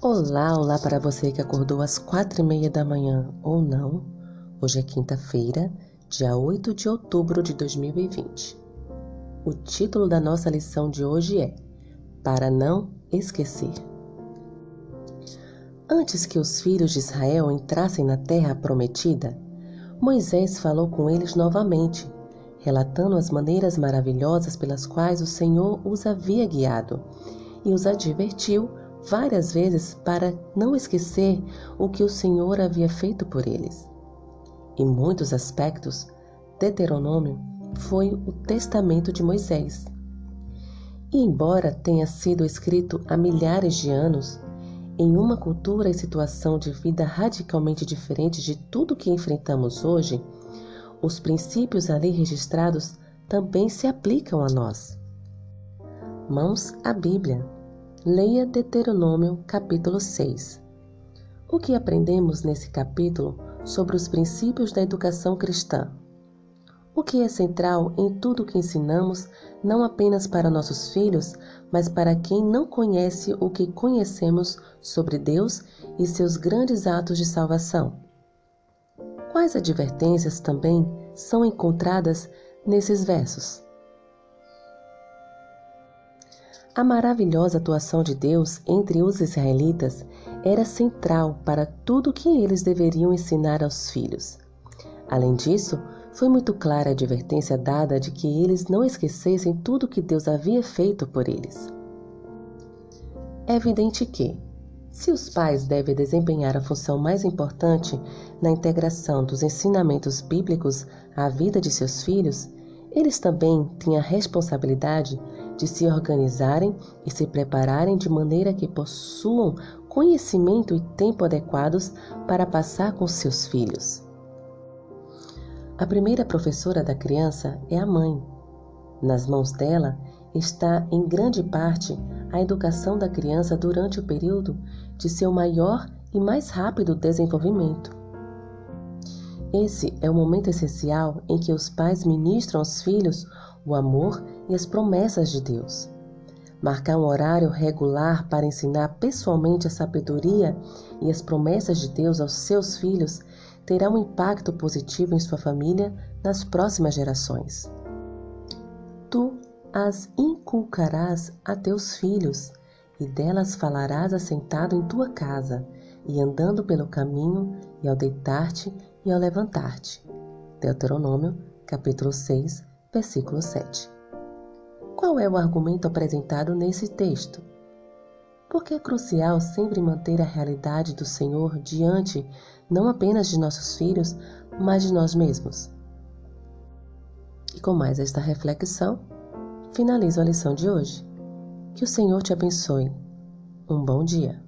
Olá, olá para você que acordou às quatro e meia da manhã ou não. Hoje é quinta-feira, dia 8 de outubro de 2020. O título da nossa lição de hoje é Para não esquecer. Antes que os filhos de Israel entrassem na terra prometida, Moisés falou com eles novamente, relatando as maneiras maravilhosas pelas quais o Senhor os havia guiado, e os advertiu várias vezes para não esquecer o que o Senhor havia feito por eles. Em muitos aspectos, Deuteronômio foi o testamento de Moisés. E embora tenha sido escrito há milhares de anos, em uma cultura e situação de vida radicalmente diferente de tudo que enfrentamos hoje, os princípios ali registrados também se aplicam a nós. Mãos à Bíblia Leia Deuteronômio capítulo 6. O que aprendemos nesse capítulo sobre os princípios da educação cristã? O que é central em tudo o que ensinamos, não apenas para nossos filhos, mas para quem não conhece o que conhecemos sobre Deus e seus grandes atos de salvação? Quais advertências também são encontradas nesses versos? A maravilhosa atuação de Deus entre os israelitas era central para tudo o que eles deveriam ensinar aos filhos. Além disso, foi muito clara a advertência dada de que eles não esquecessem tudo o que Deus havia feito por eles. É evidente que, se os pais devem desempenhar a função mais importante na integração dos ensinamentos bíblicos à vida de seus filhos, eles também têm a responsabilidade de se organizarem e se prepararem de maneira que possuam conhecimento e tempo adequados para passar com seus filhos. A primeira professora da criança é a mãe. Nas mãos dela está, em grande parte, a educação da criança durante o período de seu maior e mais rápido desenvolvimento. Esse é o momento essencial em que os pais ministram aos filhos o amor e as promessas de Deus. Marcar um horário regular para ensinar pessoalmente a sabedoria e as promessas de Deus aos seus filhos terá um impacto positivo em sua família nas próximas gerações. Tu as inculcarás a teus filhos, e delas falarás assentado em tua casa, e andando pelo caminho, e ao deitar-te e ao levantar-te. Deuteronômio, capítulo 6, versículo 7. Qual é o argumento apresentado nesse texto? Porque é crucial sempre manter a realidade do Senhor diante não apenas de nossos filhos, mas de nós mesmos. E com mais esta reflexão, finalizo a lição de hoje. Que o Senhor te abençoe. Um bom dia.